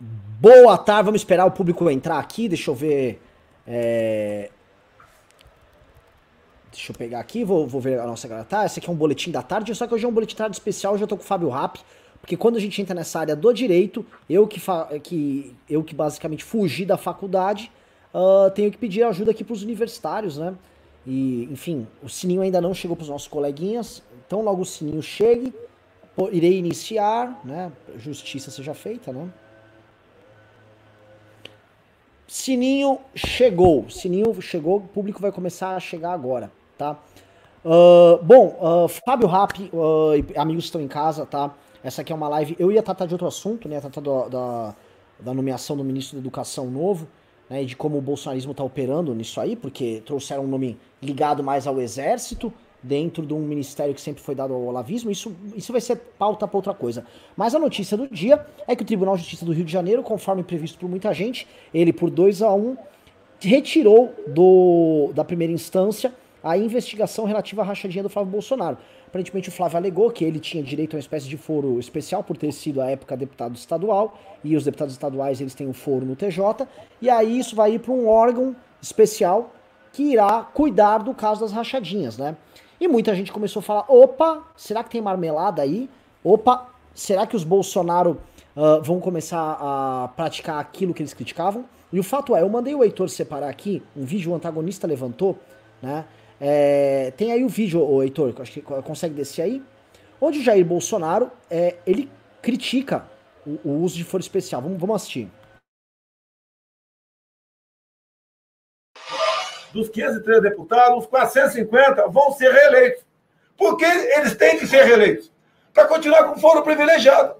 Boa tarde, vamos esperar o público entrar aqui, deixa eu ver. É... Deixa eu pegar aqui, vou, vou ver a nossa galera. Tá, esse aqui é um boletim da tarde, só que hoje é um boletim da tarde especial, hoje eu tô com o Fábio Rapp, porque quando a gente entra nessa área do direito, eu que, que, eu que basicamente fugi da faculdade, uh, tenho que pedir ajuda aqui pros universitários, né? E, enfim, o sininho ainda não chegou pros nossos coleguinhas, então logo o sininho chegue, irei iniciar, né? Justiça seja feita, né? Sininho chegou. Sininho chegou, o público vai começar a chegar agora, tá? Uh, bom, uh, Fábio Rapp, uh, amigos estão em casa, tá? Essa aqui é uma live. Eu ia tratar de outro assunto, né? Tratar da, da, da nomeação do ministro da Educação novo, né? E de como o bolsonarismo tá operando nisso aí, porque trouxeram um nome ligado mais ao exército, dentro de um ministério que sempre foi dado ao olavismo, isso, isso vai ser pauta para outra coisa. Mas a notícia do dia é que o Tribunal de Justiça do Rio de Janeiro, conforme previsto por muita gente, ele por 2 a 1 um, retirou do, da primeira instância a investigação relativa à rachadinha do Flávio Bolsonaro. Aparentemente o Flávio alegou que ele tinha direito a uma espécie de foro especial por ter sido à época deputado estadual, e os deputados estaduais eles têm um foro no TJ, e aí isso vai ir para um órgão especial que irá cuidar do caso das rachadinhas, né? E muita gente começou a falar: opa, será que tem marmelada aí? Opa, será que os Bolsonaro uh, vão começar a praticar aquilo que eles criticavam? E o fato é, eu mandei o Heitor separar aqui um vídeo, o antagonista levantou, né? É, tem aí o vídeo, o Heitor, acho que consegue descer aí, onde o Jair Bolsonaro, é, ele critica o, o uso de foro especial. Vamos, vamos assistir. Dos 503 deputados, os 450 vão ser reeleitos. Porque eles têm que ser reeleitos. Para continuar com o foro privilegiado.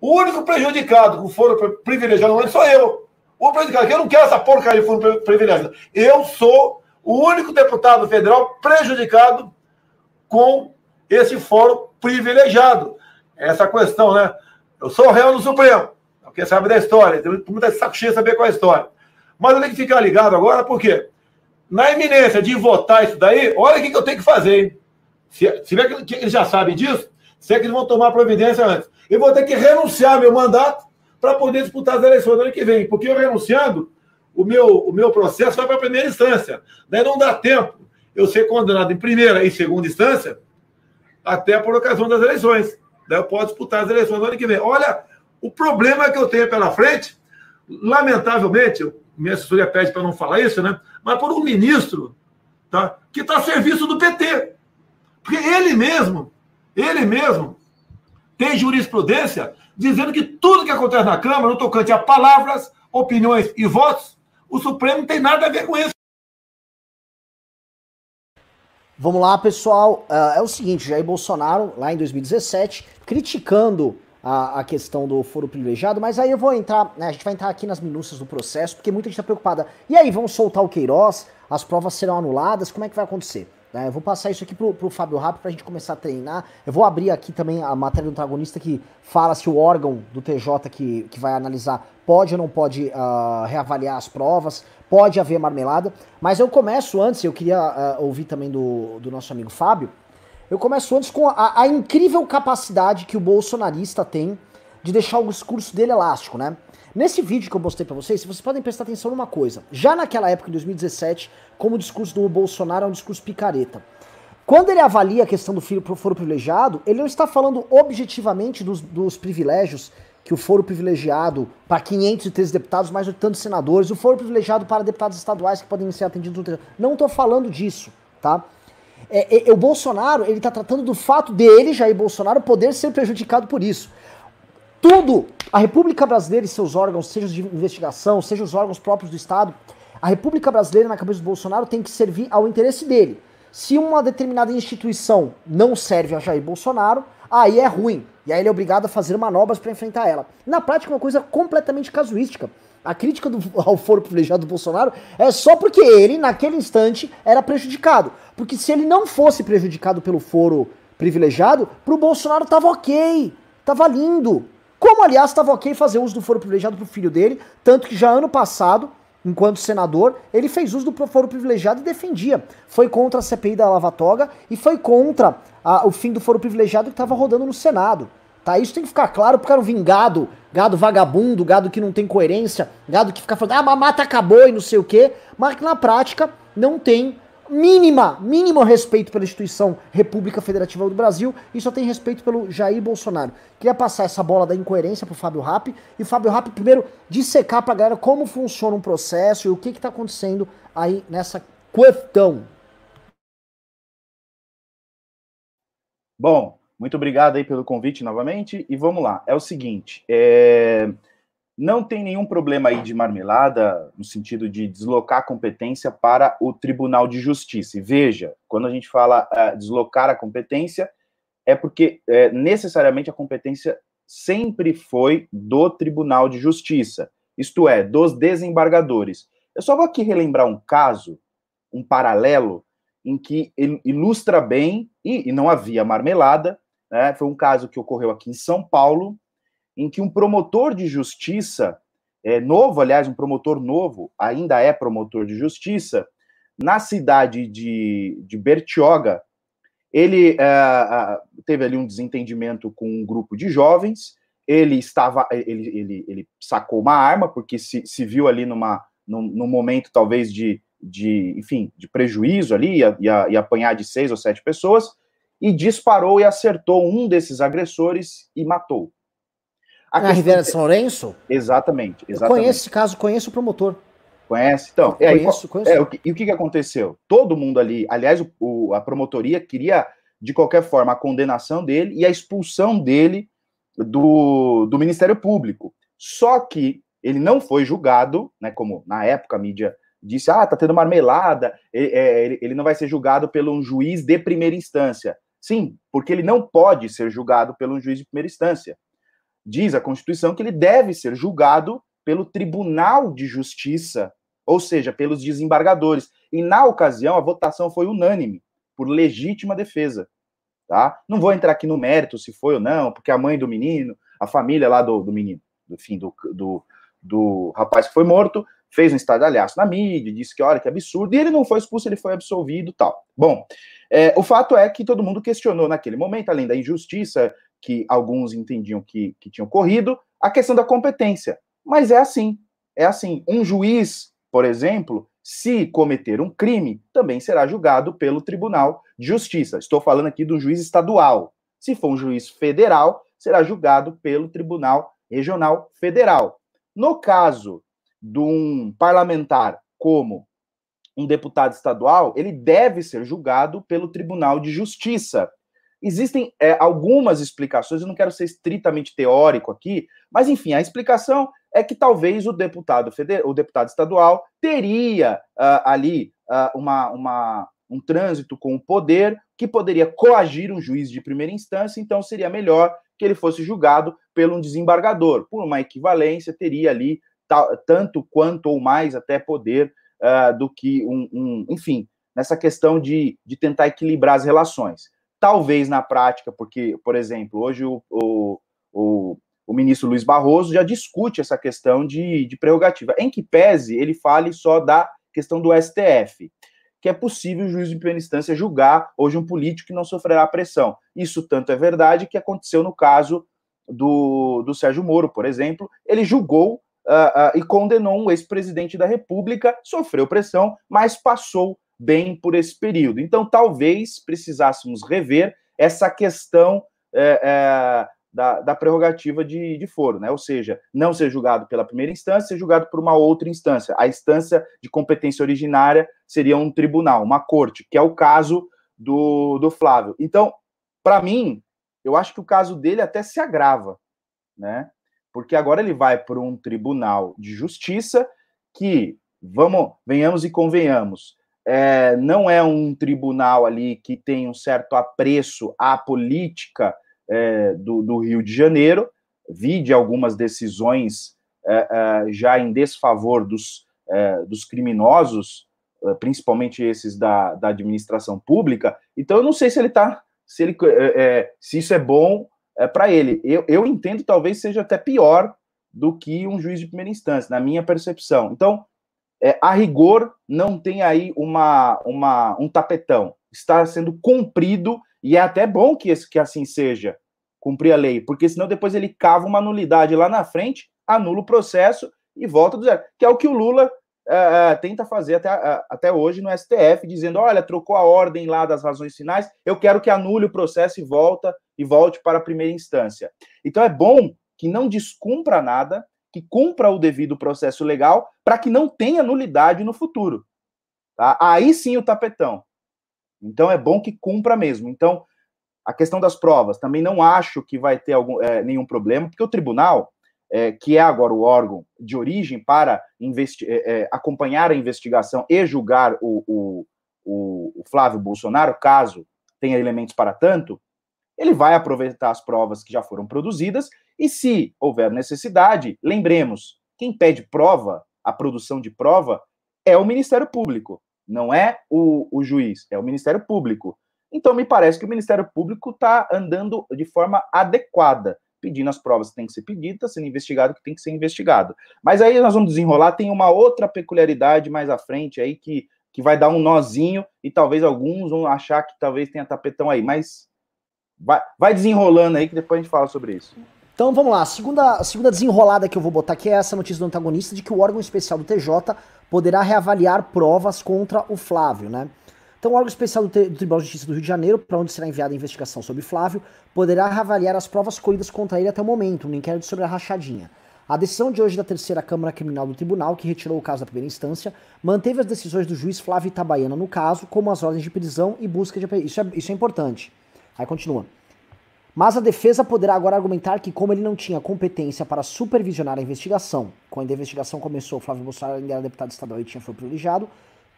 O único prejudicado com o foro privilegiado não sou eu. O prejudicado, eu não quero essa porcaria de foro privilegiado. Eu sou o único deputado federal prejudicado com esse foro privilegiado. Essa questão, né? Eu sou réu no Supremo. Quem sabe da história, tem muita saco cheio saber qual é a história. Mas eu tenho que ficar ligado agora, porque na iminência de votar isso daí, olha o que, eu tenho que fazer, hein? Se, se vê que, eles já sabem disso, se é que eles vão tomar providência antes. Eu vou ter que renunciar meu mandato para poder disputar as eleições do ano que vem. Porque eu renunciando, o meu, o meu processo vai para a primeira instância. Daí não dá tempo eu ser condenado em primeira e segunda instância até por ocasião das eleições. Daí eu posso disputar as eleições do ano que vem. Olha o problema que eu tenho pela frente. Lamentavelmente, minha assessoria pede para não falar isso, né? Mas por um ministro tá? que está a serviço do PT. Porque ele mesmo, ele mesmo, tem jurisprudência dizendo que tudo que acontece na Câmara, no tocante a palavras, opiniões e votos, o Supremo não tem nada a ver com isso. Vamos lá, pessoal. Uh, é o seguinte, Jair Bolsonaro, lá em 2017, criticando a, a, questão do foro privilegiado, mas aí eu vou entrar, né, a gente vai entrar aqui nas minúcias do processo, porque muita gente está preocupada. E aí, vamos soltar o Queiroz? As provas serão anuladas? Como é que vai acontecer? Né, eu vou passar isso aqui pro, pro Fábio Rapp pra gente começar a treinar. Eu vou abrir aqui também a matéria do antagonista que fala se o órgão do TJ que, que vai analisar pode ou não pode uh, reavaliar as provas, pode haver marmelada. Mas eu começo antes, eu queria uh, ouvir também do, do nosso amigo Fábio, eu começo antes com a, a, incrível capacidade que o bolsonarista tem de deixar o discurso dele elástico, né? Nesse vídeo que eu mostrei para vocês, vocês podem prestar atenção numa coisa. Já naquela época, em 2017, como o discurso do Bolsonaro é um discurso picareta. Quando ele avalia a questão do foro privilegiado, ele não está falando objetivamente dos, dos privilégios que o foro privilegiado para 513 deputados, mais de tantos senadores, o foro privilegiado para deputados estaduais que podem ser atendidos no Não estou falando disso, tá? É, é, o Bolsonaro, ele tá tratando do fato dele, Jair Bolsonaro, poder ser prejudicado por isso. Tudo, a República Brasileira e seus órgãos, seja de investigação, seja os órgãos próprios do Estado, a República Brasileira, na cabeça do Bolsonaro, tem que servir ao interesse dele. Se uma determinada instituição não serve a Jair Bolsonaro, aí é ruim. E aí ele é obrigado a fazer manobras para enfrentar ela. Na prática, é uma coisa completamente casuística. A crítica do, ao foro privilegiado do Bolsonaro é só porque ele, naquele instante, era prejudicado. Porque se ele não fosse prejudicado pelo foro privilegiado, pro Bolsonaro tava ok, tava lindo. Como, aliás, tava ok fazer uso do foro privilegiado pro filho dele, tanto que já ano passado, enquanto senador, ele fez uso do foro privilegiado e defendia. Foi contra a CPI da Lava Toga e foi contra a, o fim do foro privilegiado que estava rodando no Senado. Tá? Isso tem que ficar claro pro cara não vir gado, vagabundo, gado que não tem coerência, gado que fica falando, ah, a mata acabou e não sei o quê, mas que na prática não tem mínima, mínimo respeito pela instituição República Federativa do Brasil e só tem respeito pelo Jair Bolsonaro. Queria passar essa bola da incoerência pro Fábio Rappi e Fábio Rappi primeiro dissecar pra galera como funciona um processo e o que que tá acontecendo aí nessa questão. Bom, muito obrigado aí pelo convite novamente. E vamos lá. É o seguinte: é... não tem nenhum problema aí de marmelada no sentido de deslocar a competência para o Tribunal de Justiça. E veja, quando a gente fala uh, deslocar a competência, é porque é, necessariamente a competência sempre foi do Tribunal de Justiça, isto é, dos desembargadores. Eu só vou aqui relembrar um caso, um paralelo, em que ilustra bem, e, e não havia marmelada, né? Foi um caso que ocorreu aqui em São Paulo, em que um promotor de justiça, é, novo, aliás, um promotor novo, ainda é promotor de justiça, na cidade de, de Bertioga, ele é, teve ali um desentendimento com um grupo de jovens, ele estava, ele, ele, ele sacou uma arma, porque se, se viu ali numa, num, num momento talvez de, de, enfim, de prejuízo ali, ia apanhar de seis ou sete pessoas, e disparou e acertou um desses agressores e matou. A Na Ribeira de São Lourenço? Exatamente, exatamente. conheço esse caso, conheço o promotor. Conhece? Então, é, conheço, conheço. É, o que, e o que, que aconteceu? Todo mundo ali, aliás, o, o, a promotoria queria, de qualquer forma, a condenação dele e a expulsão dele do, do Ministério Público. Só que ele não foi julgado, né, como na época a mídia disse, ah, tá tendo marmelada, ele, é, ele, ele não vai ser julgado pelo um juiz de primeira instância. Sim, porque ele não pode ser julgado pelo juiz de primeira instância. Diz a Constituição que ele deve ser julgado pelo Tribunal de Justiça, ou seja, pelos desembargadores. E na ocasião a votação foi unânime, por legítima defesa. Tá? Não vou entrar aqui no mérito se foi ou não, porque a mãe do menino, a família lá do, do menino, do do, do, do rapaz que foi morto, fez um estardalhaço na mídia, disse que olha que absurdo, e ele não foi expulso, ele foi absolvido tal. Bom, é, o fato é que todo mundo questionou naquele momento, além da injustiça que alguns entendiam que, que tinha ocorrido, a questão da competência. Mas é assim, é assim. Um juiz, por exemplo, se cometer um crime, também será julgado pelo Tribunal de Justiça. Estou falando aqui do juiz estadual. Se for um juiz federal, será julgado pelo Tribunal Regional Federal. No caso de um parlamentar como um deputado estadual, ele deve ser julgado pelo Tribunal de Justiça. Existem é, algumas explicações, eu não quero ser estritamente teórico aqui, mas enfim, a explicação é que talvez o deputado federal, o deputado estadual teria uh, ali uh, uma, uma, um trânsito com o poder que poderia coagir um juiz de primeira instância, então seria melhor que ele fosse julgado pelo um desembargador. Por uma equivalência, teria ali tanto quanto ou mais até poder uh, do que um, um, enfim, nessa questão de, de tentar equilibrar as relações. Talvez na prática, porque, por exemplo, hoje o, o, o, o ministro Luiz Barroso já discute essa questão de, de prerrogativa, em que pese ele fale só da questão do STF, que é possível o juiz de primeira instância julgar hoje um político que não sofrerá pressão. Isso tanto é verdade que aconteceu no caso do, do Sérgio Moro, por exemplo, ele julgou uh, uh, e condenou um ex-presidente da República, sofreu pressão, mas passou bem por esse período. Então, talvez precisássemos rever essa questão é, é, da, da, prerrogativa de, de foro, né? Ou seja, não ser julgado pela primeira instância, ser julgado por uma outra instância. A instância de competência originária seria um tribunal, uma corte, que é o caso do, do Flávio. Então, para mim, eu acho que o caso dele até se agrava, né? Porque agora ele vai para um tribunal de justiça que, vamos, venhamos e convenhamos, é, não é um tribunal ali que tem um certo apreço à política é, do, do, Rio de Janeiro, vi de algumas decisões é, é já em desfavor dos, é, dos criminosos, é, principalmente esses da, da administração pública. Então, eu não sei se ele está, se, ele, se isso é bom é, para ele. Eu, eu entendo talvez seja até pior do que um juiz de primeira instância, na minha percepção. Então, é, a rigor, não tem aí uma, uma, um tapetão. Está sendo cumprido, e é até bom que, esse, que assim seja, cumprir a lei, porque senão depois ele cava uma nulidade lá na frente, anula o processo e volta do zero, que é o que o Lula uh, tenta fazer até, uh, até hoje no STF, dizendo: olha, trocou a ordem lá das razões finais, eu quero que anule o processo e volta e volte para a primeira instância. Então é bom que não descumpra nada, que cumpra o devido processo legal, para que não tenha nulidade no futuro. Tá? Aí sim o tapetão. Então é bom que cumpra mesmo. Então, a questão das provas, também não acho que vai ter algum, é, nenhum problema, porque o tribunal, é, que é agora o órgão de origem para é, acompanhar a investigação e julgar o, o, o, o Flávio Bolsonaro, caso tenha elementos para tanto, ele vai aproveitar as provas que já foram produzidas e, se houver necessidade, lembremos, quem pede prova, a produção de prova, é o Ministério Público, não é o, o juiz, é o Ministério Público. Então, me parece que o Ministério Público está andando de forma adequada, pedindo as provas que tem que ser pedidas, sendo investigado que tem que ser investigado. Mas aí nós vamos desenrolar, tem uma outra peculiaridade mais à frente aí que, que vai dar um nozinho e talvez alguns vão achar que talvez tenha tapetão aí, mas vai, vai desenrolando aí que depois a gente fala sobre isso. Então vamos lá, a segunda, a segunda desenrolada que eu vou botar aqui é essa notícia do antagonista de que o órgão especial do TJ poderá reavaliar provas contra o Flávio, né? Então o órgão especial do, do Tribunal de Justiça do Rio de Janeiro, para onde será enviada a investigação sobre Flávio, poderá reavaliar as provas colhidas contra ele até o momento, no inquérito sobre a rachadinha. A decisão de hoje da terceira Câmara Criminal do Tribunal, que retirou o caso da primeira instância, manteve as decisões do juiz Flávio Itabaiana no caso, como as ordens de prisão e busca de... Isso é, isso é importante. Aí continua. Mas a defesa poderá agora argumentar que, como ele não tinha competência para supervisionar a investigação, quando a investigação começou, Flávio Bolsonaro ainda era deputado estadual e tinha foi privilegiado,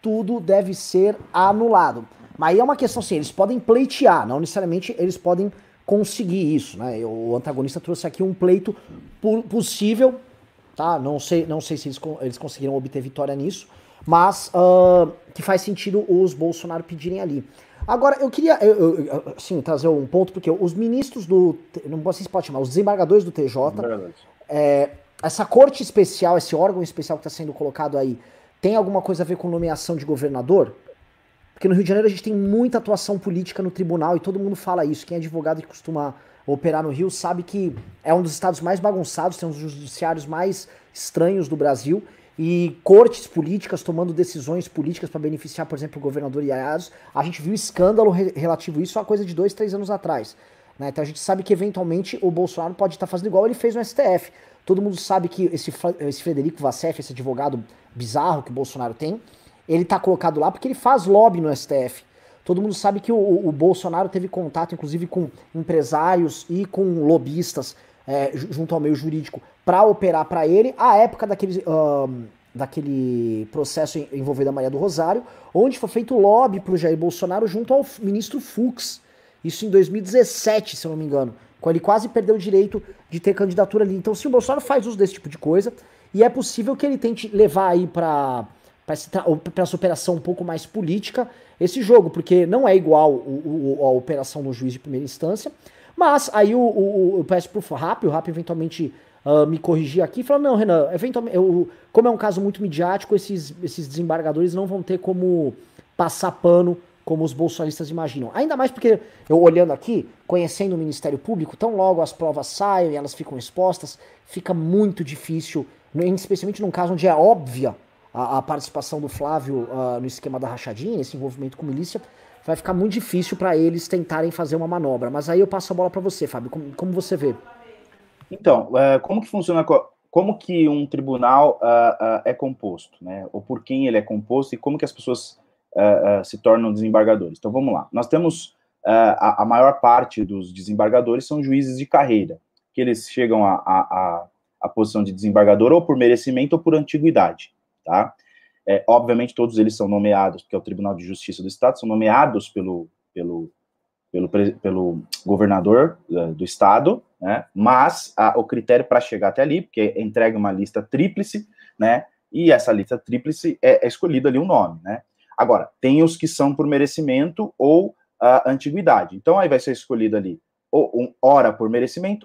tudo deve ser anulado. Mas aí é uma questão assim, eles podem pleitear, não necessariamente eles podem conseguir isso, né? O antagonista trouxe aqui um pleito possível, tá? Não sei, não sei se eles, eles conseguiram obter vitória nisso, mas uh, que faz sentido os Bolsonaro pedirem ali. Agora, eu queria, eu, eu, assim, trazer um ponto, porque os ministros do. Não sei se pode chamar, os desembargadores do TJ. É, essa corte especial, esse órgão especial que está sendo colocado aí, tem alguma coisa a ver com nomeação de governador? Porque no Rio de Janeiro a gente tem muita atuação política no tribunal e todo mundo fala isso. Quem é advogado que costuma operar no Rio sabe que é um dos estados mais bagunçados, tem um dos judiciários mais estranhos do Brasil e cortes políticas tomando decisões políticas para beneficiar, por exemplo, o governador Iaiados. A gente viu escândalo re relativo a isso há coisa de dois, três anos atrás. Né? Então a gente sabe que eventualmente o Bolsonaro pode estar fazendo igual ele fez no STF. Todo mundo sabe que esse, esse Frederico Vassef, esse advogado bizarro que o Bolsonaro tem, ele está colocado lá porque ele faz lobby no STF. Todo mundo sabe que o, o Bolsonaro teve contato, inclusive, com empresários e com lobistas é, junto ao meio jurídico para operar para ele, a época daquele, uh, daquele processo envolvendo a Maria do Rosário, onde foi feito lobby para o Jair Bolsonaro junto ao ministro Fux. Isso em 2017, se eu não me engano. Quando ele quase perdeu o direito de ter candidatura ali. Então, se o Bolsonaro faz uso desse tipo de coisa, e é possível que ele tente levar aí para para essa operação um pouco mais política esse jogo, porque não é igual o, o, a operação do juiz de primeira instância, mas aí o, o, eu peço pro Rap, o Rap eventualmente uh, me corrigir aqui e falar, não, Renan, eventualmente, eu, como é um caso muito midiático, esses, esses desembargadores não vão ter como passar pano como os bolsonaristas imaginam. Ainda mais porque eu olhando aqui, conhecendo o Ministério Público, tão logo as provas saem e elas ficam expostas, fica muito difícil, especialmente num caso onde é óbvia a, a participação do Flávio uh, no esquema da rachadinha, esse envolvimento com milícia, vai ficar muito difícil para eles tentarem fazer uma manobra. Mas aí eu passo a bola para você, Fábio. Como, como, você vê? Então, uh, como que funciona? Como que um tribunal uh, uh, é composto, né? Ou por quem ele é composto e como que as pessoas se tornam desembargadores? Então, vamos lá. Nós temos a, maior parte dos desembargadores são juízes de carreira, que eles chegam à a, a, a, posição de desembargador ou por merecimento ou por antiguidade, tá? É, obviamente, todos eles são nomeados, porque é o Tribunal de Justiça do Estado, são nomeados pelo, pelo, pelo, pelo governador uh, do Estado, né? mas a, o critério para chegar até ali, porque entrega uma lista tríplice, né? e essa lista tríplice é, é escolhido ali um nome. Né? Agora, tem os que são por merecimento ou uh, antiguidade. Então, aí vai ser escolhido ali ou um, ora por merecimento,